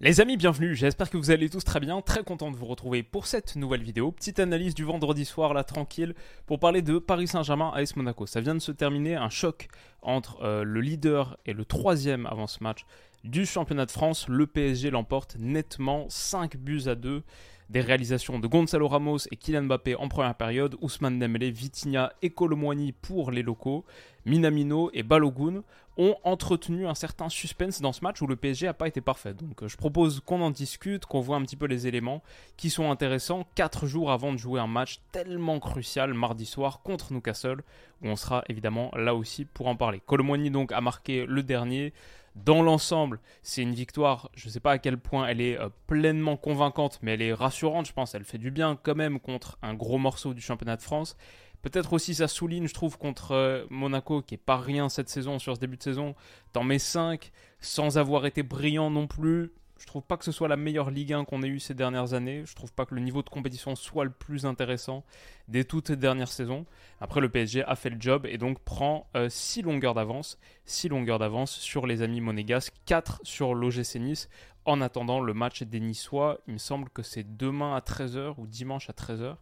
Les amis, bienvenue, j'espère que vous allez tous très bien, très content de vous retrouver pour cette nouvelle vidéo. Petite analyse du vendredi soir, là, tranquille, pour parler de Paris Saint-Germain AS Monaco. Ça vient de se terminer, un choc entre euh, le leader et le troisième avant ce match du championnat de France. Le PSG l'emporte nettement 5 buts à 2 des réalisations de Gonzalo Ramos et Kylian Mbappé en première période, Ousmane Dembélé, Vitinha et Colomwani pour les locaux, Minamino et Balogun ont entretenu un certain suspense dans ce match où le PSG n'a pas été parfait. Donc euh, je propose qu'on en discute, qu'on voit un petit peu les éléments qui sont intéressants 4 jours avant de jouer un match tellement crucial mardi soir contre Newcastle où on sera évidemment là aussi pour en parler. Colomwani donc a marqué le dernier. Dans l'ensemble, c'est une victoire, je ne sais pas à quel point elle est euh, pleinement convaincante, mais elle est rassurante, je pense, elle fait du bien quand même contre un gros morceau du championnat de France. Peut-être aussi ça souligne, je trouve, contre euh, Monaco, qui est pas rien cette saison, sur ce début de saison. T'en mets 5, sans avoir été brillant non plus. Je trouve pas que ce soit la meilleure Ligue 1 qu'on ait eue ces dernières années. Je trouve pas que le niveau de compétition soit le plus intéressant des toutes dernières saisons. Après, le PSG a fait le job et donc prend 6 euh, longueurs d'avance. 6 longueurs d'avance sur les amis monégasques, 4 sur l'OGC Nice. En attendant le match des Niçois, il me semble que c'est demain à 13h ou dimanche à 13h.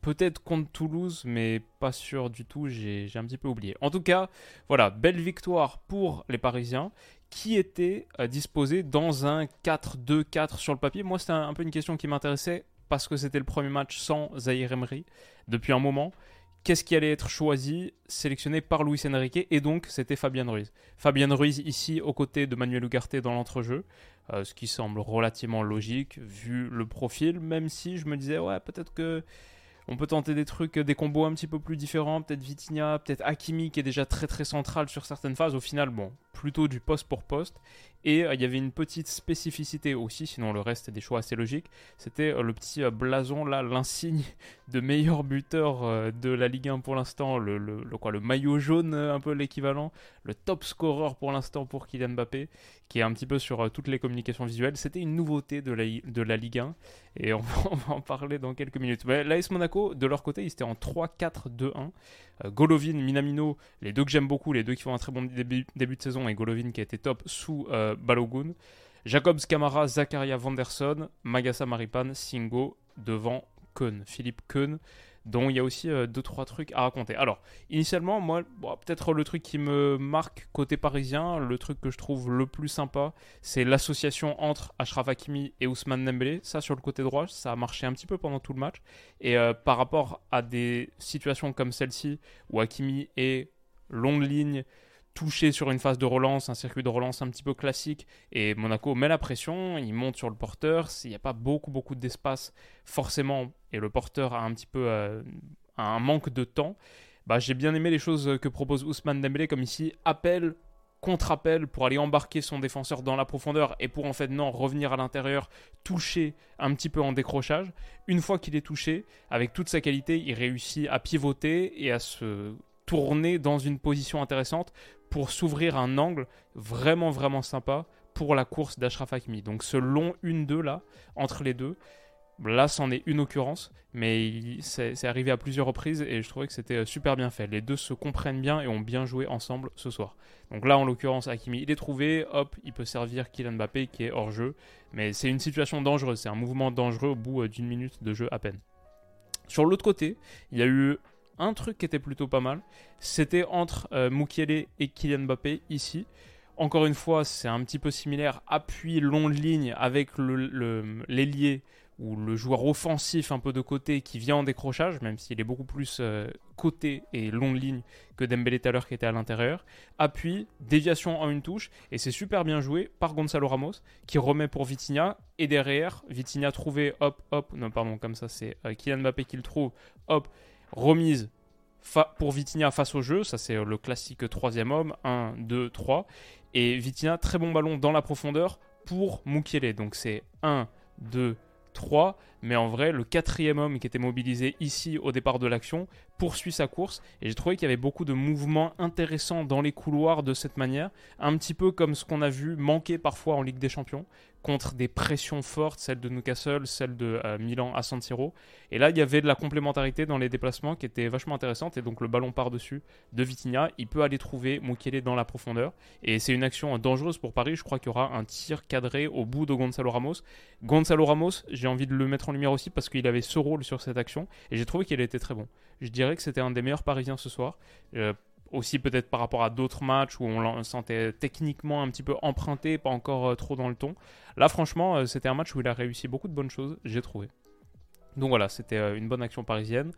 Peut-être contre Toulouse, mais pas sûr du tout, j'ai un petit peu oublié. En tout cas, voilà, belle victoire pour les Parisiens qui était euh, disposé dans un 4-2-4 sur le papier. Moi, c'était un, peu une question qui m'intéressait parce que c'était le premier match sans Zahir Emery depuis un moment. Qu'est-ce qui allait être choisi, sélectionné par Luis Enrique Et donc, c'était Fabien Ruiz. Fabien Ruiz ici aux côtés de Manuel Ugarte dans l'entrejeu, euh, ce qui semble relativement logique vu le profil, même si je me disais, ouais, peut-être que on peut tenter des trucs, des combos un petit peu plus différents, peut-être Vitinha, peut-être Hakimi qui est déjà très très central sur certaines phases. Au final, bon, plutôt du poste pour poste. Et euh, il y avait une petite spécificité aussi, sinon le reste est des choix assez logiques. C'était euh, le petit euh, blason là, l'insigne de meilleur buteur de la Ligue 1 pour l'instant, le, quoi, le maillot jaune un peu l'équivalent, le top scorer pour l'instant pour Kylian Mbappé, qui est un petit peu sur toutes les communications visuelles. C'était une nouveauté de la, de la Ligue 1 et on va, en parler dans quelques minutes. L'AS Monaco, de leur côté, ils étaient en 3-4-2-1. Golovin, Minamino, les deux que j'aime beaucoup, les deux qui font un très bon début de saison, et Golovin qui a été top sous euh, Balogun. Jacobs Camara, Zakaria Vanderson, Magasa Maripan, Singo devant Keun, Philippe Keun, dont il y a aussi 2 euh, deux trucs à raconter. Alors, initialement, moi, peut-être le truc qui me marque côté parisien, le truc que je trouve le plus sympa, c'est l'association entre Ashraf Hakimi et Ousmane Dembélé. Ça, sur le côté droit, ça a marché un petit peu pendant tout le match. Et euh, par rapport à des situations comme celle-ci, où Hakimi est longue ligne, touché sur une phase de relance, un circuit de relance un petit peu classique, et Monaco met la pression, il monte sur le porteur, il n'y a pas beaucoup beaucoup d'espace forcément, et le porteur a un petit peu euh, un manque de temps, bah, j'ai bien aimé les choses que propose Ousmane Dembélé, comme ici, appel contre-appel pour aller embarquer son défenseur dans la profondeur et pour en fait non revenir à l'intérieur, toucher un petit peu en décrochage. Une fois qu'il est touché, avec toute sa qualité, il réussit à pivoter et à se tourner dans une position intéressante pour s'ouvrir un angle vraiment vraiment sympa pour la course d'Ashraf Hakimi. Donc ce long 1-2 là, entre les deux, là c'en est une occurrence, mais c'est arrivé à plusieurs reprises et je trouvais que c'était super bien fait. Les deux se comprennent bien et ont bien joué ensemble ce soir. Donc là en l'occurrence Hakimi il est trouvé, hop, il peut servir Kylian Mbappé qui est hors jeu, mais c'est une situation dangereuse, c'est un mouvement dangereux au bout euh, d'une minute de jeu à peine. Sur l'autre côté, il y a eu un truc qui était plutôt pas mal. C'était entre euh, Mukiele et Kylian Mbappé ici. Encore une fois, c'est un petit peu similaire. Appui long ligne avec l'ailier ou le joueur offensif un peu de côté qui vient en décrochage, même s'il est beaucoup plus euh, côté et long ligne que Dembélé tout à l'heure qui était à l'intérieur. Appui, déviation en une touche, et c'est super bien joué par Gonzalo Ramos qui remet pour Vitinha, et derrière, Vitinha trouvé, hop, hop, non pardon, comme ça c'est euh, Kylian Mbappé qui le trouve, hop, remise pour Vitinha face au jeu, ça c'est le classique troisième homme, 1, 2, 3. Et Vitina, très bon ballon dans la profondeur pour Mukiele. Donc c'est 1, 2, 3. Mais en vrai, le quatrième homme qui était mobilisé ici au départ de l'action poursuit sa course. Et j'ai trouvé qu'il y avait beaucoup de mouvements intéressants dans les couloirs de cette manière. Un petit peu comme ce qu'on a vu manquer parfois en Ligue des Champions contre des pressions fortes, celle de Newcastle, celle de euh, Milan à San Siro. Et là, il y avait de la complémentarité dans les déplacements qui était vachement intéressante. Et donc, le ballon par-dessus de Vitinha, il peut aller trouver Mukiele dans la profondeur. Et c'est une action dangereuse pour Paris. Je crois qu'il y aura un tir cadré au bout de Gonzalo Ramos. Gonzalo Ramos, j'ai envie de le mettre en lumière aussi parce qu'il avait ce rôle sur cette action. Et j'ai trouvé qu'il était très bon. Je dirais que c'était un des meilleurs Parisiens ce soir. Euh, aussi peut-être par rapport à d'autres matchs où on le sentait techniquement un petit peu emprunté, pas encore euh, trop dans le ton. Là, franchement, euh, c'était un match où il a réussi beaucoup de bonnes choses, j'ai trouvé. Donc voilà, c'était euh, une bonne action parisienne.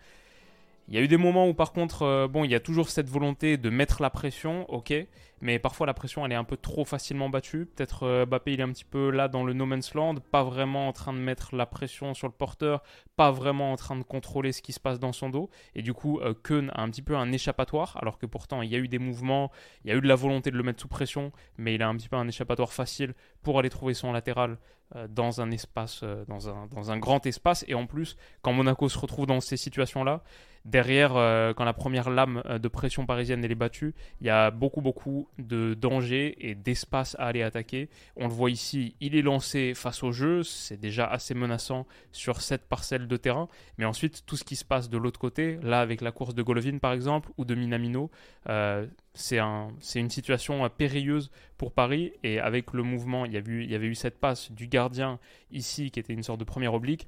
Il y a eu des moments où par contre, bon, il y a toujours cette volonté de mettre la pression, ok, mais parfois la pression elle est un peu trop facilement battue. Peut-être euh, Mbappé il est un petit peu là dans le no man's land, pas vraiment en train de mettre la pression sur le porteur, pas vraiment en train de contrôler ce qui se passe dans son dos, et du coup euh, a un petit peu un échappatoire, alors que pourtant il y a eu des mouvements, il y a eu de la volonté de le mettre sous pression, mais il a un petit peu un échappatoire facile pour aller trouver son latéral euh, dans un espace, dans un, dans un grand espace, et en plus quand Monaco se retrouve dans ces situations-là, Derrière, euh, quand la première lame euh, de pression parisienne est battue, il y a beaucoup, beaucoup de danger et d'espace à aller attaquer. On le voit ici, il est lancé face au jeu, c'est déjà assez menaçant sur cette parcelle de terrain. Mais ensuite, tout ce qui se passe de l'autre côté, là avec la course de Golovin par exemple, ou de Minamino, euh, c'est un, une situation périlleuse pour Paris. Et avec le mouvement, il y, a il y avait eu cette passe du gardien ici, qui était une sorte de première oblique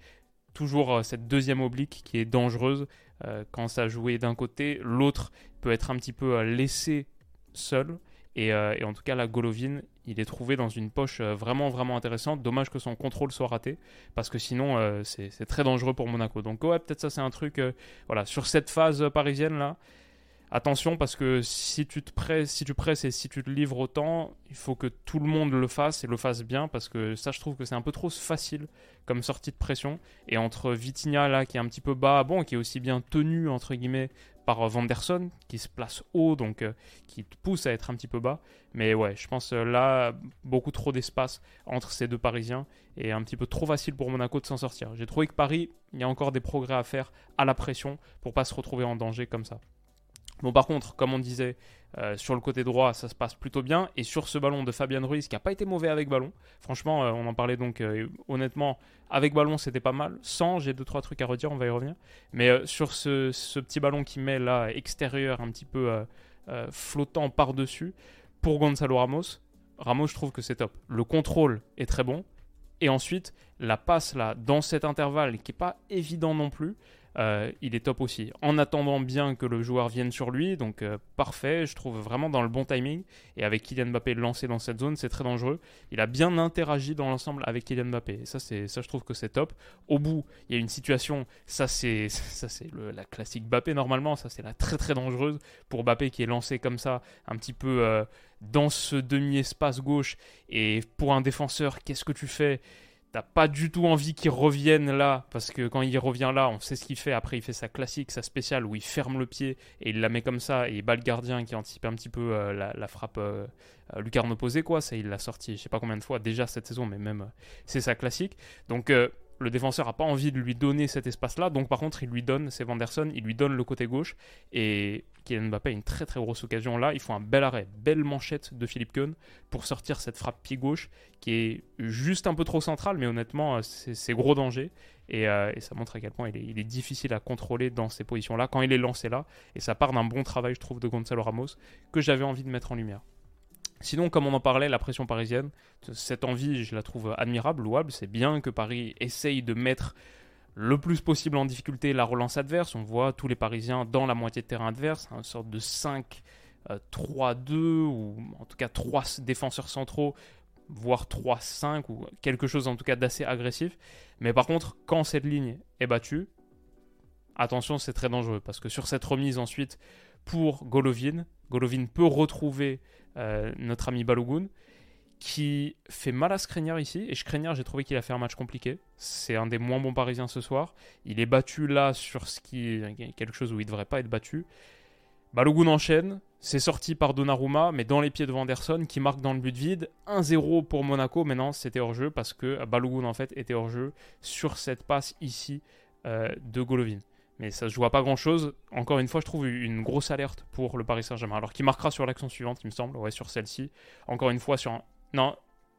toujours cette deuxième oblique qui est dangereuse. Euh, quand ça jouait d'un côté, l'autre peut être un petit peu euh, laissé seul. Euh, et, en tout cas, la Golovin, il est trouvé dans une poche vraiment, vraiment intéressante. Dommage que son contrôle soit raté, parce que sinon, c'est très dangereux pour Monaco. Donc, ouais, peut-être ça, c'est un truc. voilà, sur cette phase parisienne là, attention parce que si tu te presses et si tu te livres autant, il faut que tout le monde le fasse et le fasse bien parce que ça je trouve que c'est un peu trop facile comme sortie de pression et entre Vitinha là qui est un petit peu bas, bon qui est aussi bien tenu entre guillemets par euh, Vanderson qui se place haut donc euh, qui pousse à être un petit peu bas. Mais ouais je pense euh, là beaucoup trop d'espace entre ces deux parisiens et un petit peu trop facile pour Monaco de s'en sortir. J'ai trouvé que Paris il y a encore des progrès à faire à la pression pour pas se retrouver en danger comme ça Bon, par contre, comme on disait, euh, sur le côté droit, ça se passe plutôt bien. Et sur ce ballon de Fabien Ruiz, qui n'a pas été mauvais avec ballon, franchement, euh, on en parlait donc euh, honnêtement, avec ballon, c'était pas mal. Sans, j'ai deux, trois trucs à redire, on va y revenir. Mais sur ce, ce, petit ballon qui met là, extérieur, un petit peu flottant par-dessus, pour Gonzalo Ramos, Ramos, je trouve que c'est top. Le contrôle est très bon. Et ensuite, la passe là, dans cet intervalle, qui n'est pas évident non plus, euh, il est top aussi. En attendant bien que le joueur vienne sur lui, donc euh, parfait, je trouve vraiment dans le bon timing. Et avec Kylian Mbappé lancé dans cette zone, c'est très dangereux. Il a bien interagi dans l'ensemble avec Kylian Mbappé. Et ça, c'est, ça, je trouve que c'est top. Au bout, il y a une situation, ça c'est, ça c'est la classique Mbappé normalement, ça c'est la très très dangereuse pour Mbappé qui est lancé comme ça, un petit peu euh, dans ce demi-espace gauche. Et pour un défenseur, qu'est-ce que tu fais? T'as pas du tout envie qu'il revienne là, parce que quand il revient là, on sait ce qu'il fait. Après, il fait sa classique, sa spéciale, où il ferme le pied et il la met comme ça, et il bat le gardien qui anticipe un petit peu euh, la, frappe euh, euh, lucarne opposée, quoi. Ça, il l'a sorti, je sais pas combien de fois déjà cette saison, mais même, c'est sa classique. Donc, le défenseur n'a pas envie de lui donner cet espace-là. Donc, par contre, il lui donne, c'est Vanderson, il lui donne le côté gauche. Et Kylian Mbappé a une très très grosse occasion là. Il faut un bel arrêt, belle manchette de Philippe Keun pour sortir cette frappe pied gauche qui est juste un peu trop centrale, mais honnêtement, euh, c'est gros danger. Euh, et, ça montre à quel point il est, il est difficile à contrôler dans ces positions-là quand il est lancé là. Et ça part d'un bon travail, je trouve, de Gonzalo Ramos que j'avais envie de mettre en lumière. Sinon, comme on en parlait, la pression parisienne, cette envie, je la trouve admirable, louable. C'est bien que Paris essaye de mettre le plus possible en difficulté la relance adverse. On voit tous les Parisiens dans la moitié de terrain adverse, une sorte de 5-3-2 euh, ou en tout cas 3 défenseurs centraux, voire 3-5 ou quelque chose en tout cas d'assez agressif. Mais par contre, quand cette ligne est battue, attention, c'est très dangereux parce que sur cette remise ensuite pour Golovin, Golovin peut retrouver euh, notre ami Balogun, qui fait mal à Skriniar ici. Et Skriniar, j'ai trouvé qu'il a fait un match compliqué. C'est un des moins bons parisiens ce soir. Il est battu là sur ce qui quelque chose où il ne devrait pas être battu. Balogun enchaîne, c'est sorti par Donnarumma, mais dans les pieds de Vanderson qui marque dans le but vide. 1-0 pour Monaco, mais non, c'était hors-jeu parce que Balogun en fait était hors-jeu sur cette passe ici euh, de Golovin. Mais ça se joue à pas grand-chose. Encore une fois, je trouve une grosse alerte pour le Paris Saint-Germain. Alors qui marquera sur l'action suivante, il me semble, ouais, sur celle-ci. Encore une fois, sur un... Non,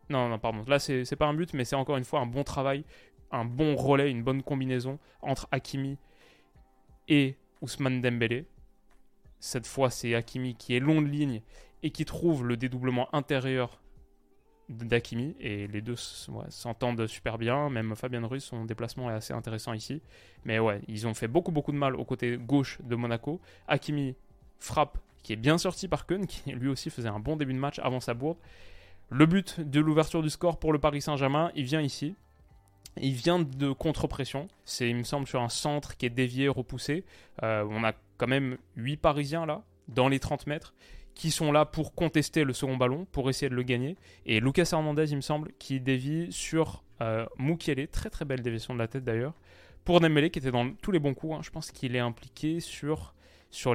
non, non, pardon. Là, c'est pas un but, mais c'est encore une fois un bon travail, un bon relais, une bonne combinaison entre Hakimi et Ousmane Dembélé. Cette fois, c'est Hakimi qui est long de ligne et qui trouve le dédoublement intérieur d'Akimi et les deux s'entendent super bien. Même Fabien Ruiz, son déplacement est assez intéressant ici. Mais ouais, ils ont fait beaucoup beaucoup de mal au côté gauche de Monaco. Hakimi frappe qui est bien sorti par Keun, qui lui aussi faisait un bon début de match avant sa bourde. Le but de l'ouverture du score pour le Paris Saint-Germain, il vient ici. Il vient de contre-pression. C'est, il me semble, sur un centre qui est dévié, repoussé. Euh, on a quand même 8 Parisiens là, dans les 30 mètres qui sont là pour contester le second ballon, pour essayer de le gagner. Et Lucas Hernandez, il me semble, qui dévie sur euh, très très belle déviation de la tête d'ailleurs, pour Dembélé qui était dans tous les bons coups. Hein. Je pense qu'il est impliqué sur,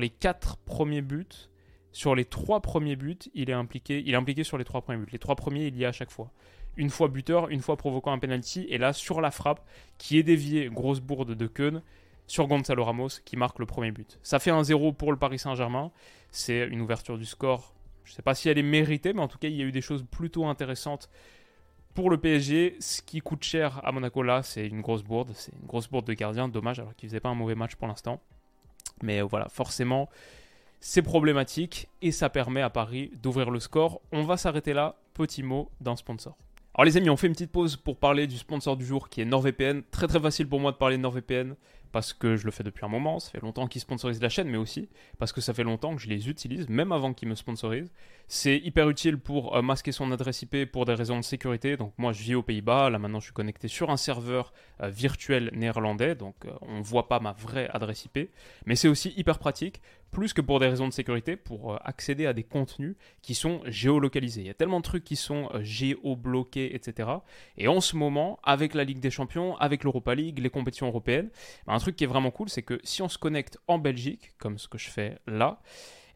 les quatre premiers buts. Sur les trois premiers buts, il est impliqué. Il est impliqué sur les trois premiers buts. Les trois premiers, il y a à chaque fois. Une fois buteur, une fois provoquant un penalty, et là sur la frappe, qui est déviée, grosse bourde de Keun, sur Gonzalo Ramos qui marque le premier but. Ça fait un 0 pour le Paris Saint-Germain. C'est une ouverture du score. Je ne sais pas si elle est méritée, mais en tout cas, il y a eu des choses plutôt intéressantes pour le PSG. Ce qui coûte cher à Monaco là, c'est une grosse bourde. C'est une grosse bourde de gardien. Dommage, alors qu'il ne faisait pas un mauvais match pour l'instant. Mais voilà, forcément, c'est problématique et ça permet à Paris d'ouvrir le score. On va s'arrêter là. Petit mot d'un sponsor. Alors les amis, on fait une petite pause pour parler du sponsor du jour qui est NordVPN. Très très facile pour moi de parler de NordVPN parce que je le fais depuis un moment, ça fait longtemps qu'ils sponsorisent la chaîne, mais aussi parce que ça fait longtemps que je les utilise, même avant qu'ils me sponsorisent. C'est hyper utile pour euh, masquer son adresse IP pour des raisons de sécurité. Donc moi je vis aux Pays-Bas, là maintenant je suis connecté sur un serveur euh, virtuel néerlandais, donc euh, on ne voit pas ma vraie adresse IP. Mais c'est aussi hyper pratique, plus que pour des raisons de sécurité, pour accéder à des contenus qui sont géolocalisés. Il y a tellement de trucs qui sont géobloqués, etc. Et en ce moment, avec la Ligue des Champions, avec l'Europa League, les compétitions européennes, ben, un truc qui est vraiment cool, c'est que si on se connecte en Belgique, comme ce que je fais là,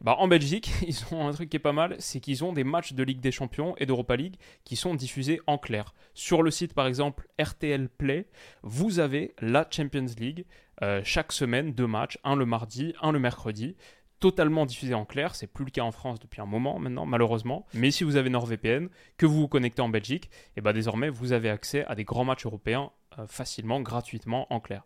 bah, en Belgique, ils ont un truc qui est pas mal, c'est qu'ils ont des matchs de Ligue des Champions et d'Europa League qui sont diffusés en clair. Sur le site par exemple RTL Play, vous avez la Champions League euh, chaque semaine, deux matchs, un le mardi, un le mercredi totalement diffusé en clair. C'est plus le cas en France depuis un moment maintenant, malheureusement. Mais si vous avez NordVPN, que vous vous connectez en Belgique, et bah désormais vous avez accès à des grands matchs européens euh, facilement, gratuitement, en clair.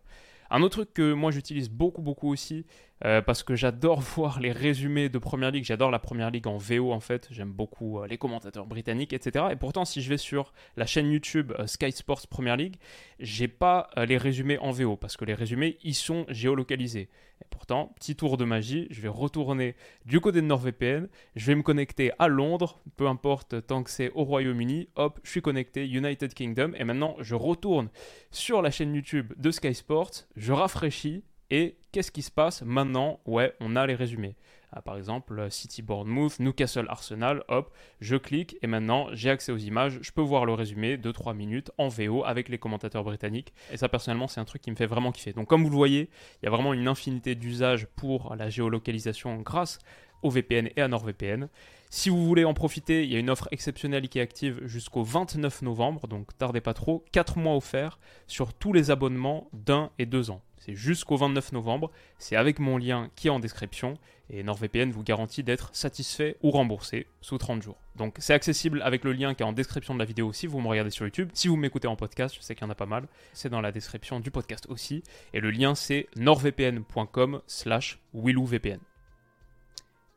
Un autre truc que moi j'utilise beaucoup beaucoup aussi, euh, parce que j'adore voir les résumés de Première Ligue, j'adore la Première Ligue en VO en fait, j'aime beaucoup euh, les commentateurs britanniques, etc. Et pourtant si je vais sur la chaîne YouTube euh, Sky Sports Première Ligue, j'ai pas les résumés en VO, parce que les résumés ils sont géolocalisés. Et pourtant, petit tour de magie, je vais retourner du côté de NordVPN, je vais me connecter à Londres, peu importe tant que c'est au Royaume-Uni, hop, je suis connecté United Kingdom, et maintenant je retourne sur la chaîne YouTube de Sky Sports, je rafraîchis, et qu'est-ce qui se passe maintenant? Ouais, on a les résumés. Ah, par exemple, City Bournemouth, Newcastle Arsenal, hop, je clique et maintenant j'ai accès aux images, je peux voir le résumé de 3 minutes en VO avec les commentateurs britanniques. Et ça personnellement c'est un truc qui me fait vraiment kiffer. Donc comme vous le voyez, il y a vraiment une infinité d'usages pour la géolocalisation grâce au VPN et à NordVPN. Si vous voulez en profiter, il y a une offre exceptionnelle qui est active jusqu'au 29 novembre, donc tardez pas trop, 4 mois offerts sur tous les abonnements d'un et deux ans. C'est jusqu'au 29 novembre, c'est avec mon lien qui est en description, et NordVPN vous garantit d'être satisfait ou remboursé sous 30 jours. Donc c'est accessible avec le lien qui est en description de la vidéo si vous me regardez sur YouTube. Si vous m'écoutez en podcast, je sais qu'il y en a pas mal, c'est dans la description du podcast aussi, et le lien c'est nordvpn.com slash willouvpn.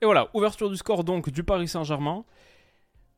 Et voilà, ouverture du score donc du Paris Saint-Germain.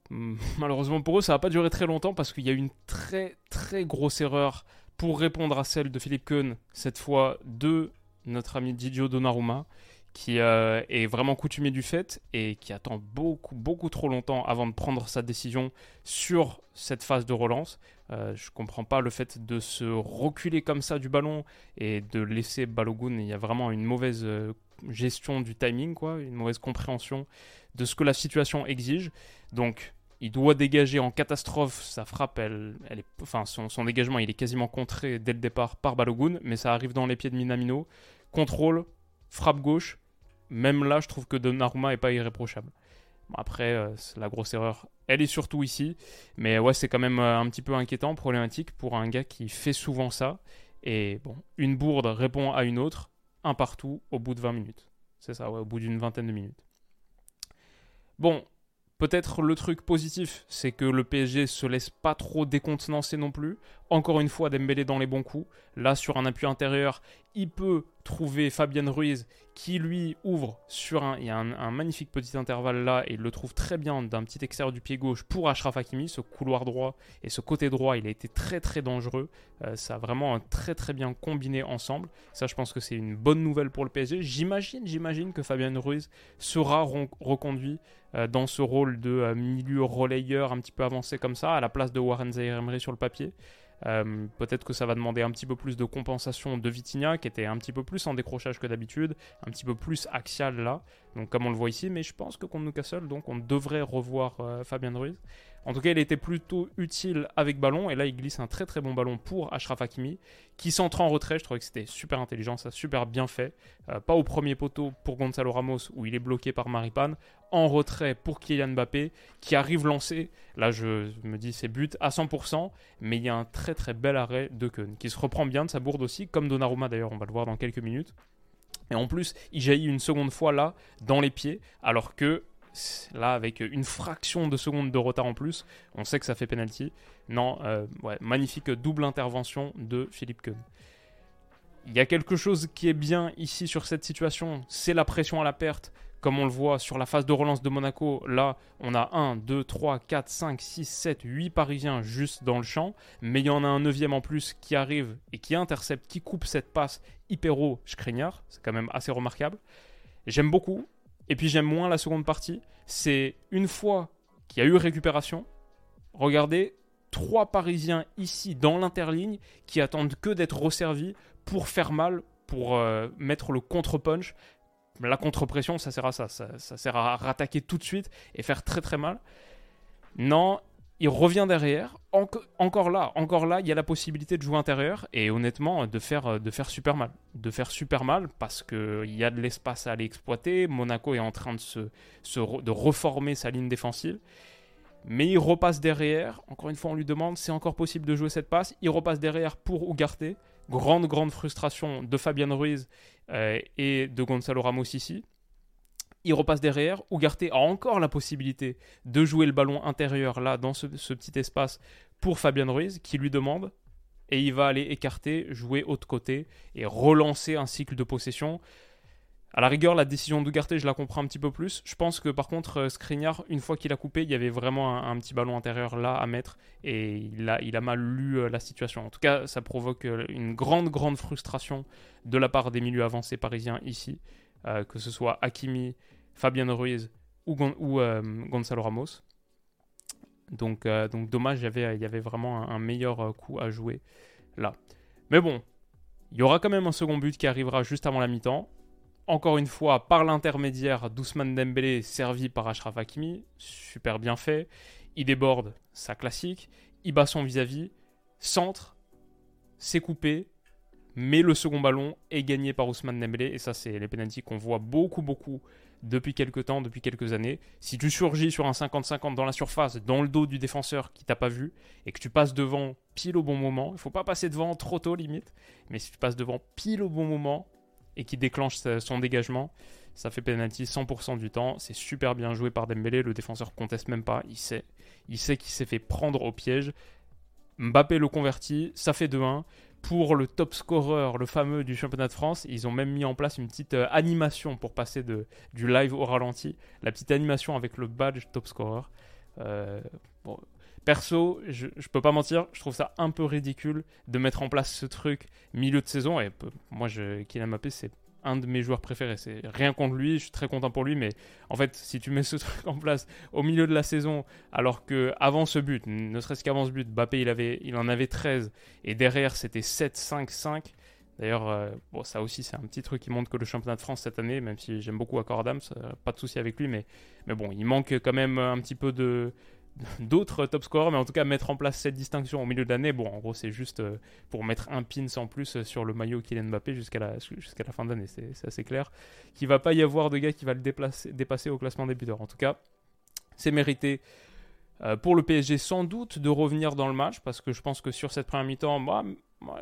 Hmm, malheureusement pour eux, ça va pas durer très longtemps parce qu'il y a une très très grosse erreur pour répondre à celle de Philippe Keun, cette fois de notre ami Didio Donnarumma, qui euh, est vraiment coutumier du fait et qui attend beaucoup, beaucoup trop longtemps avant de prendre sa décision sur cette phase de relance. Euh, je ne comprends pas le fait de se reculer comme ça du ballon et de laisser Balogun. Il y a vraiment une mauvaise euh, gestion du timing, quoi, une mauvaise compréhension de ce que la situation exige. Donc, il doit dégager en catastrophe. Sa frappe, elle, est, enfin, son, dégagement, il est quasiment contré dès le départ par Balogun, mais ça arrive dans les pieds de Minamino. Contrôle, frappe gauche, même là, je trouve que Donnarumma n'est pas irréprochable. après, euh, la grosse erreur, elle est surtout ici. Mais ouais, c'est quand même euh, un petit peu inquiétant, problématique pour un gars qui fait souvent ça. Et bon, une bourde répond à une autre, un partout au bout de 20 minutes. C'est ça, ouais, au bout d'une vingtaine de minutes. Bon, Peut-être le truc positif, c'est que le PSG se laisse pas trop décontenancer non plus. Encore une fois, Dembélé dans les bons coups. Là, sur un appui intérieur, il peut trouver Fabien Ruiz qui lui ouvre sur un. Il y a un, magnifique petit intervalle là et il le trouve très bien d'un petit extérieur du pied gauche pour Ashraf Hakimi. Ce couloir droit et ce côté droit, il a été très très dangereux. Euh, ça a vraiment très très bien combiné ensemble. Ça, je pense que c'est une bonne nouvelle pour le PSG. J'imagine, j'imagine que Fabien Ruiz sera reconduit dans ce rôle de euh, milieu relayeur un petit peu avancé comme ça, à la place de Warren Zaire sur le papier. Euh, peut-être que ça va demander un petit peu plus de compensation de Vitinha, qui était un petit peu plus en décrochage que d'habitude, un petit peu plus axial là, donc comme on le voit ici, mais je pense que contre Newcastle, donc on devrait revoir euh, Fabien Ruiz. En tout cas, il était plutôt utile avec ballon, et là il glisse un très très bon ballon pour Ashraf Hakimi, qui s'entre en retrait, je trouvais que c'était super intelligent, ça super bien fait. Euh, pas au premier poteau pour Gonzalo Ramos, où il est bloqué par Maripane, en retrait pour Kylian Mbappé, qui arrive lancé. Là, je me dis, c'est but à 100%, mais il y a un très très bel arrêt de Keun, qui se reprend bien de sa bourde aussi, comme Donnarumma d'ailleurs, on va le voir dans quelques minutes. Et en plus, il jaillit une seconde fois là, dans les pieds, alors que là, avec une fraction de seconde de retard en plus, on sait que ça fait penalty. Non, euh, magnifique double intervention de Philippe Keun. Il y a quelque chose qui est bien ici sur cette situation, c'est la pression à la perte comme on le voit sur la phase de relance de Monaco, là, on a 1, 2, 3, 4, 5, 6, 7, 8 Parisiens juste dans le champ. Mais il y en a un neuvième en plus qui arrive et qui intercepte, qui coupe cette passe hyper haut Skriniar. C'est quand même assez remarquable. J'aime beaucoup. Et puis j'aime moins la seconde partie. C'est une fois qu'il y a eu récupération, regardez, trois Parisiens ici dans l'interligne qui attendent que d'être resservis pour faire mal, pour euh, mettre le contre-punch la contre-pression, ça sert à ça. ça. sert à rattaquer tout de suite et faire très très mal. Non, il revient derrière. encore là, encore là, il y a la possibilité de jouer intérieur et honnêtement de faire, de faire super mal. De faire super mal parce qu'il y a de l'espace à aller exploiter. Monaco est en train de, se, de reformer sa ligne défensive. Mais il repasse derrière. Encore une fois, on lui demande c'est encore possible de jouer cette passe? Il repasse derrière pour Ugarte. Grande, grande frustration de Fabian Ruiz euh, et de Gonzalo Ramos ici. Il repasse derrière. Ugarte a encore la possibilité de jouer le ballon intérieur là, dans ce, petit espace, pour Fabian Ruiz, qui lui demande. Et il va aller écarter, jouer autre côté et relancer un cycle de possession. À la rigueur, la décision d'Ugarte, je la comprends un petit peu plus. Je pense que par contre, euh, Skriniar, une fois qu'il a coupé, il y avait vraiment un, petit ballon intérieur là à mettre et il a, il a mal lu euh, la situation. En tout cas, ça provoque euh, une grande, grande frustration de la part des milieux avancés parisiens ici, que ce soit Hakimi, Fabien Ruiz ou, Gonzalo Ramos. Donc, donc dommage, il y avait, vraiment un meilleur coup à jouer là. Mais bon, il y aura quand même un second but qui arrivera juste avant la mi-temps encore une fois, par l'intermédiaire d'Ousmane Dembélé, servi par Ashraf Hakimi, super bien fait. Il déborde, ça classique. Il bat son vis-à-vis, centre, c'est coupé, mais le second ballon est gagné par Ousmane Dembélé. Et ça, c'est les pénalties qu'on voit beaucoup, beaucoup depuis quelques temps, depuis quelques années. Si tu surgis sur un 50-50 dans la surface, dans le dos du défenseur qui t'a pas vu, et que tu passes devant pile au bon moment, il faut pas passer devant trop tôt limite, mais si tu passes devant pile au bon moment, et qui déclenche son dégagement. Ça fait penalty 100% du temps. C'est super bien joué par Dembélé. Le défenseur conteste même pas. Il sait, il sait qu'il s'est fait prendre au piège. Mbappé le convertit. Ça fait 2-1. Pour le top scorer, le fameux du championnat de France, ils ont même mis en place une petite euh, animation pour passer de, du live au ralenti. La petite animation avec le badge top scorer. Euh, bon, Perso, je, je peux pas mentir, je trouve ça un peu ridicule de mettre en place ce truc milieu de saison. Et moi, je, Kylian Mbappé, c'est un de mes joueurs préférés. C'est rien contre lui, je suis très content pour lui, mais en fait, si tu mets ce truc en place au milieu de la saison, alors que avant ce but, ne serait-ce qu'avant ce but, Mbappé il, avait, il en avait 13 et derrière c'était 7, 5, 5. D'ailleurs, euh, bon, ça aussi, c'est un petit truc qui montre que le championnat de France cette année, même si j'aime beaucoup Accordam, pas de souci avec lui, mais, mais bon, il manque quand même un petit peu de, d'autres top scorers, mais en tout cas mettre en place cette distinction au milieu de l'année, bon, en gros, c'est juste euh, pour mettre un pin en plus euh, sur le maillot Kylian Mbappé jusqu'à la, jusqu'à la fin d'année, c'est assez clair. Qu'il va pas y avoir de gars qui va le dépasser au classement des buteurs. En tout cas, c'est mérité. Euh, pour le PSG, sans doute de revenir dans le match, parce que je pense que sur cette première mi-temps, moi,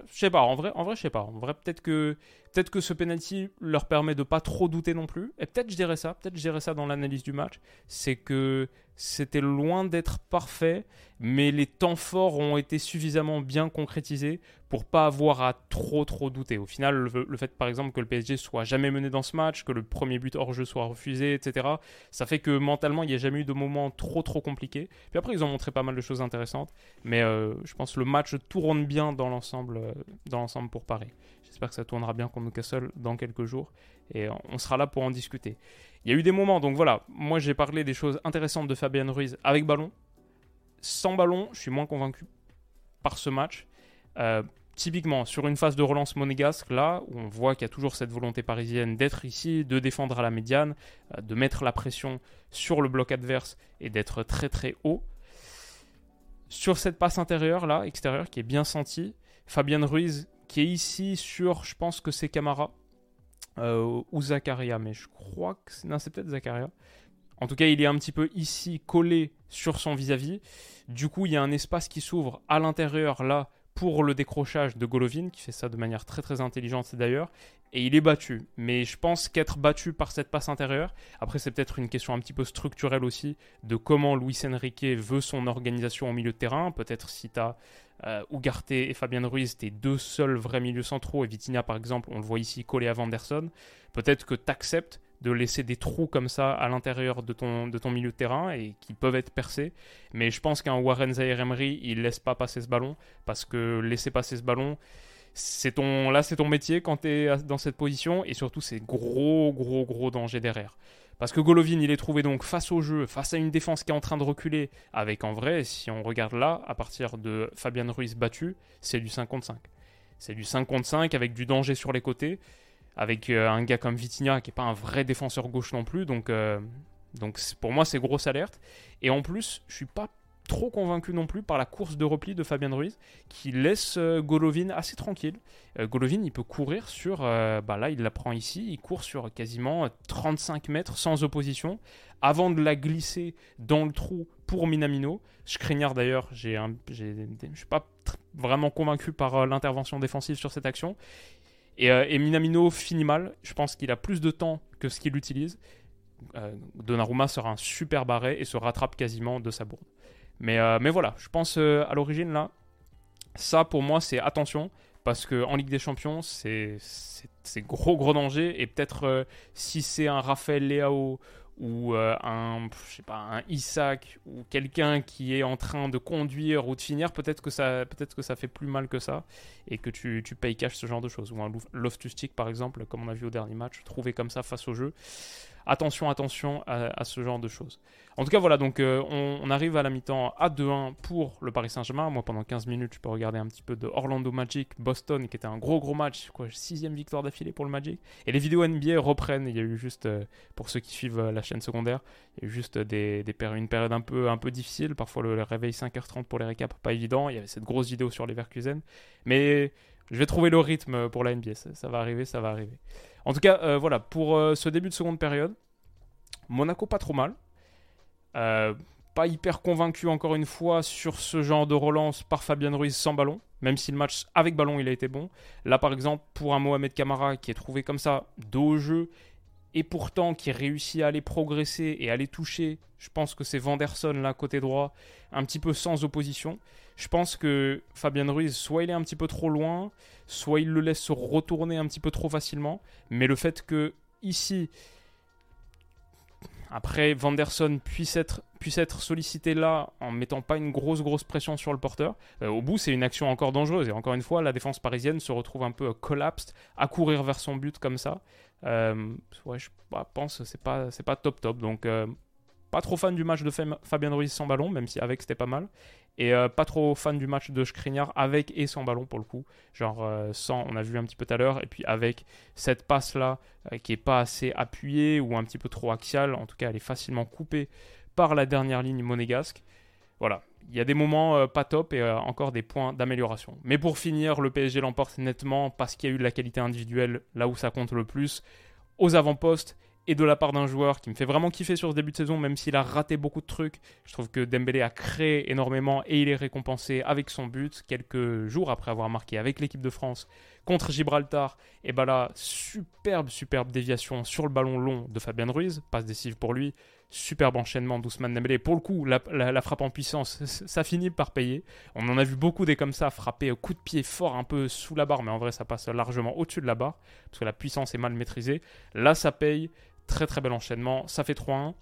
je sais pas, en vrai, en vrai, je sais pas. En vrai, peut-être que, peut-être que ce penalty leur permet de pas trop douter non plus. Et peut-être je dirais ça, peut-être je dirais ça dans l'analyse du match, c'est que c'était loin d'être parfait, mais les temps forts ont été suffisamment bien concrétisés pour pas avoir à trop trop douter. Au final, le, fait par exemple que le PSG soit jamais mené dans ce match, que le premier but hors jeu soit refusé, etc., ça fait que mentalement il n'y a jamais eu de moment trop trop compliqué. Puis après ils ont montré pas mal de choses intéressantes, mais euh, je pense que le match tourne bien dans l'ensemble, euh, dans l'ensemble pour Paris. J'espère que ça tournera bien contre Newcastle dans quelques jours et on sera là pour en discuter. Il y a eu des moments, donc voilà, moi j'ai parlé des choses intéressantes de Fabien Ruiz avec ballon. Sans ballon, je suis moins convaincu par ce match. Euh, typiquement, sur une phase de relance monégasque, là, où on voit qu'il y a toujours cette volonté parisienne d'être ici, de défendre à la médiane, euh, de mettre la pression sur le bloc adverse et d'être très très haut. Sur cette passe intérieure, là, extérieure, qui est bien sentie, Fabien Ruiz, qui est ici sur, je pense que c'est Camara, euh, ou Zakaria, mais je crois que c'est... Non, c'est peut-être Zakaria. En tout cas, il est un petit peu ici collé sur son vis-à-vis. Du coup, il y a un espace qui s'ouvre à l'intérieur, là, pour le décrochage de Golovin, qui fait ça de manière très très intelligente d'ailleurs, et il est battu. Mais je pense qu'être battu par cette passe intérieure, après c'est peut-être une question un petit peu structurelle aussi, de comment Luis Enrique veut son organisation au milieu de terrain. Peut-être si tu as euh, Ugarte et Fabien Ruiz, tes deux seuls vrais milieux centraux, et Vitinha par exemple, on le voit ici collé à Vanderson, peut-être que tu acceptes de laisser des trous comme ça à l'intérieur de ton, de ton milieu de terrain et qui peuvent être percés. Mais je pense qu'un Warren Zaire Emery, il laisse pas passer ce ballon parce que laisser passer ce ballon, c'est ton, là c'est ton métier quand tu es dans cette position et surtout c'est gros gros gros danger derrière. Parce que Golovin, il est trouvé donc face au jeu, face à une défense qui est en train de reculer, avec en vrai, si on regarde là, à partir de Fabian Ruiz battu, c'est du 55. C'est du 55 avec du danger sur les côtés, avec euh, un gars comme Vitinha qui n'est pas un vrai défenseur gauche non plus, donc, euh, donc pour moi c'est grosse alerte. Et en plus, je suis pas trop convaincu non plus par la course de repli de Fabien Ruiz qui laisse euh, Golovin assez tranquille. Euh, Golovin, il peut courir sur, euh, bah là il la prend ici, il court sur quasiment 35 mètres sans opposition avant de la glisser dans le trou pour Minamino. Skriniar d'ailleurs, j'ai je ne suis pas vraiment convaincu par l'intervention défensive sur cette action. Et, Minamino finit mal, je pense qu'il a plus de temps que ce qu'il utilise. Donnarumma sera un super barré et se rattrape quasiment de sa bourde. Mais, euh, mais voilà, je pense euh, à l'origine là, ça pour moi c'est attention parce que en Ligue des Champions c'est gros gros danger et peut-être euh, si c'est un Raphaël Leao ou un je sais pas un Isaac ou quelqu'un qui est en train de conduire ou de finir peut-être que ça peut-être que ça fait plus mal que ça et que tu, tu payes cash ce genre de choses ou un Loftus Cheek par exemple comme on a vu au dernier match trouvé comme ça face au jeu attention, attention à, ce genre de choses. En tout cas, voilà, donc euh, on, arrive à la mi-temps à 2-1 pour le Paris Saint-Germain. Moi, pendant 15 minutes, je peux regarder un petit peu de Orlando Magic, Boston, qui était un gros gros match, quoi, sixième victoire d'affilée pour le Magic. Et les vidéos NBA reprennent. Il y a eu juste, euh, pour ceux qui suivent euh, la chaîne secondaire, il y a eu juste une période un peu, un peu difficile. Parfois, le, réveil 5h30 pour les récaps, pas évident. Il y avait cette grosse vidéo sur les Verkusen. Mais je vais trouver le rythme pour la NBA. ça va arriver, ça va arriver. En tout cas, voilà, pour ce début de seconde période, Monaco pas trop mal. Euh, pas hyper convaincu encore une fois sur ce genre de relance par Fabien Ruiz sans ballon, même si le match avec ballon il a été bon. Là par exemple pour un Mohamed Kamara qui est trouvé comme ça dos au jeu et pourtant qui réussit à aller progresser et à aller toucher, je pense que c'est Vanderson là côté droit, un petit peu sans opposition. Je pense que Fabien Ruiz, soit il est un petit peu trop loin, soit il le laisse se retourner un petit peu trop facilement. Mais le fait que ici, après, Vanderson puisse être, sollicité là en mettant pas une grosse grosse pression sur le porteur. Euh, au bout, c'est une action encore dangereuse. Et encore une fois, la défense parisienne se retrouve un peu collapsed à courir vers son but comme ça. Euh, ouais, je bah, pense que c'est pas, c'est pas top top. Donc, euh, pas trop fan du match de Fabien Ruiz sans ballon, même si avec c'était pas mal. Et euh, pas trop fan du match de Skriniar avec et sans ballon pour le coup. Genre euh, sans, on a vu un petit peu tout à l'heure. Et puis avec cette passe-là euh, qui est pas assez appuyée ou un petit peu trop axiale. En tout cas, elle est facilement coupée par la dernière ligne monégasque. voilà, il y a des moments pas top et encore des points d'amélioration. Mais pour finir, le PSG l'emporte nettement parce qu'il y a eu de la qualité individuelle là où ça compte le plus, aux avant-postes et de la part d'un joueur qui me fait vraiment kiffer sur ce début de saison, même s'il a raté beaucoup de trucs. Je trouve que Dembélé a créé énormément et il est récompensé avec son but quelques jours après avoir marqué avec l'équipe de France contre Gibraltar. Et bah là, superbe, superbe déviation sur le ballon long de Fabien Ruiz, passe décisive pour lui. Superbe enchaînement d'Ousmane Dembélé. Pour le coup, la, frappe en puissance, ça finit par payer. On en a vu beaucoup des comme ça, frapper coup de pied fort un peu sous la barre, mais en vrai, ça passe largement au-dessus de la barre, parce que la puissance est mal maîtrisée. Là, ça paye. Très très bel enchaînement. Ça fait 3-1.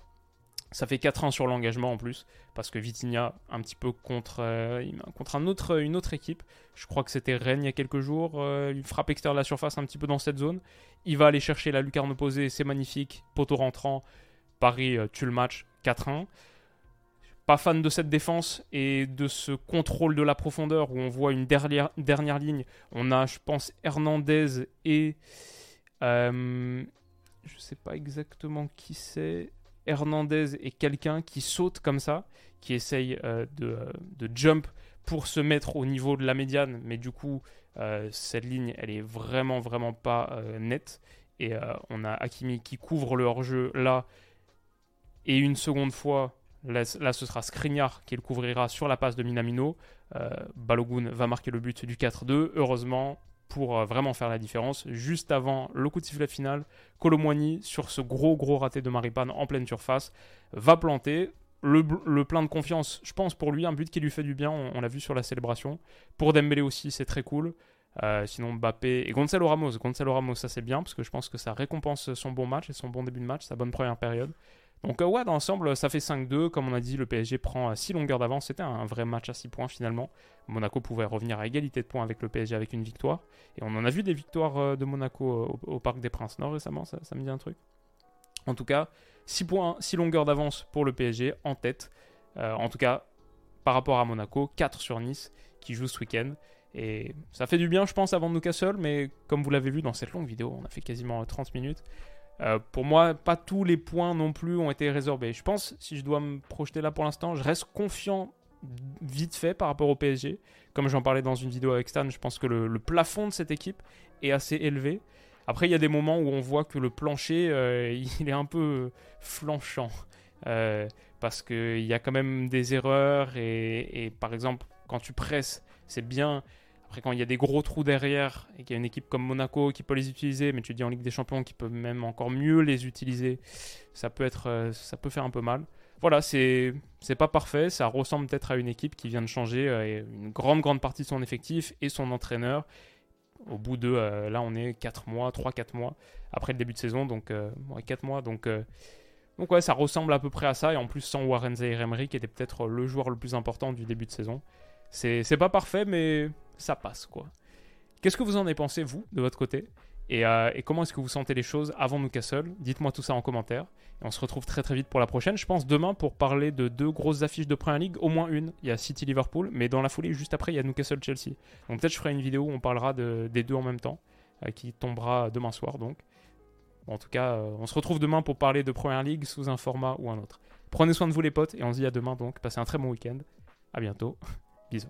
Ça fait 4-1 sur l'engagement en plus, parce que Vitinha, un petit peu contre, euh, une autre équipe, je crois que c'était Rennes il y a quelques jours, euh, il frappe extérieur de la surface un petit peu dans cette zone. Il va aller chercher la lucarne opposée, c'est magnifique, poteau rentrant, Paris euh, tue le match 4-1. Pas fan de cette défense et de ce contrôle de la profondeur où on voit une dernière, ligne. On a, je pense, Hernandez et je sais pas exactement qui c'est, Hernandez et quelqu'un qui saute comme ça, qui essaye euh, euh, de, jump pour se mettre au niveau de la médiane, mais du coup, euh, cette ligne, elle est vraiment, vraiment pas nette. Et on a Hakimi qui couvre le hors-jeu là, et une seconde fois, là, ce sera Skriniar qui le couvrira sur la passe de Minamino. Balogun va marquer le but du 4-2. Heureusement, pour euh, vraiment faire la différence. Juste avant le coup de sifflet final, Colomwani, sur ce gros gros raté de Maripane en pleine surface, va planter. Le, plein de confiance, je pense pour lui, un but qui lui fait du bien, on, l'a vu sur la célébration. Pour Dembélé aussi, c'est très cool. Euh, sinon Mbappé et Gonzalo Ramos. Gonzalo Ramos, ça c'est bien parce que je pense que ça récompense son bon match et son bon début de match, sa bonne première période. Donc euh, ouais, dans ça fait 5-2. Comme on a dit, le PSG prend 6 longueurs d'avance. C'était un vrai match à 6 points finalement. Monaco pouvait revenir à égalité de points avec le PSG avec une victoire. Et on en a vu des victoires euh, de Monaco au, Parc des Princes Nord récemment, ça, me dit un truc. En tout cas, 6 points, 6 longueurs d'avance pour le PSG en tête. Euh, en tout cas, par rapport à Monaco, 4 sur Nice qui joue ce week-end. Et ça fait du bien, je pense, avant Newcastle, mais comme vous l'avez vu dans cette longue vidéo, on a fait quasiment 30 minutes. Euh, pour moi, pas tous les points non plus ont été résorbés. Je pense, si je dois me projeter là pour l'instant, je reste confiant vite fait par rapport au PSG. Comme j'en parlais dans une vidéo avec Stan, je pense que le, plafond de cette équipe est assez élevé. Après, il y a des moments où on voit que le plancher, euh, il est un peu flanchant. Euh, parce qu'il y a quand même des erreurs. et, par exemple, quand tu presses, c'est bien. Après, quand il y a des gros trous derrière et qu'il y a une équipe comme Monaco qui peut les utiliser, mais tu dis en Ligue des Champions qui peut même encore mieux les utiliser, ça peut, être, euh, ça peut faire un peu mal. Voilà, c'est pas parfait, ça ressemble peut-être à une équipe qui vient de changer euh, une grande grande partie de son effectif et son entraîneur. Au bout de euh, là, on est 4 mois, 3-4 mois après le début de saison, donc 4 mois, donc donc ouais, ça ressemble à peu près à ça et en plus sans Warren Zaire Emery qui était peut-être le joueur le plus important du début de saison. C'est pas parfait, mais ça passe, quoi. Qu'est-ce que vous en avez pensé, vous, de votre côté? Euh, et, comment est-ce que vous sentez les choses avant Newcastle? Dites-moi tout ça en commentaire. Et on se retrouve très très vite pour la prochaine. Je pense demain pour parler de deux grosses affiches de Premier League. Au moins une, il y a City-Liverpool, mais dans la foulée, juste après, il y a Newcastle-Chelsea. Donc peut-être je ferai une vidéo où on parlera des deux en même temps, euh, qui tombera demain soir. Donc, en tout cas, euh, on se retrouve demain pour parler de Premier League sous un format ou un autre. Prenez soin de vous les potes et on se dit à demain donc. Passez un très bon week-end. À bientôt. Bisous.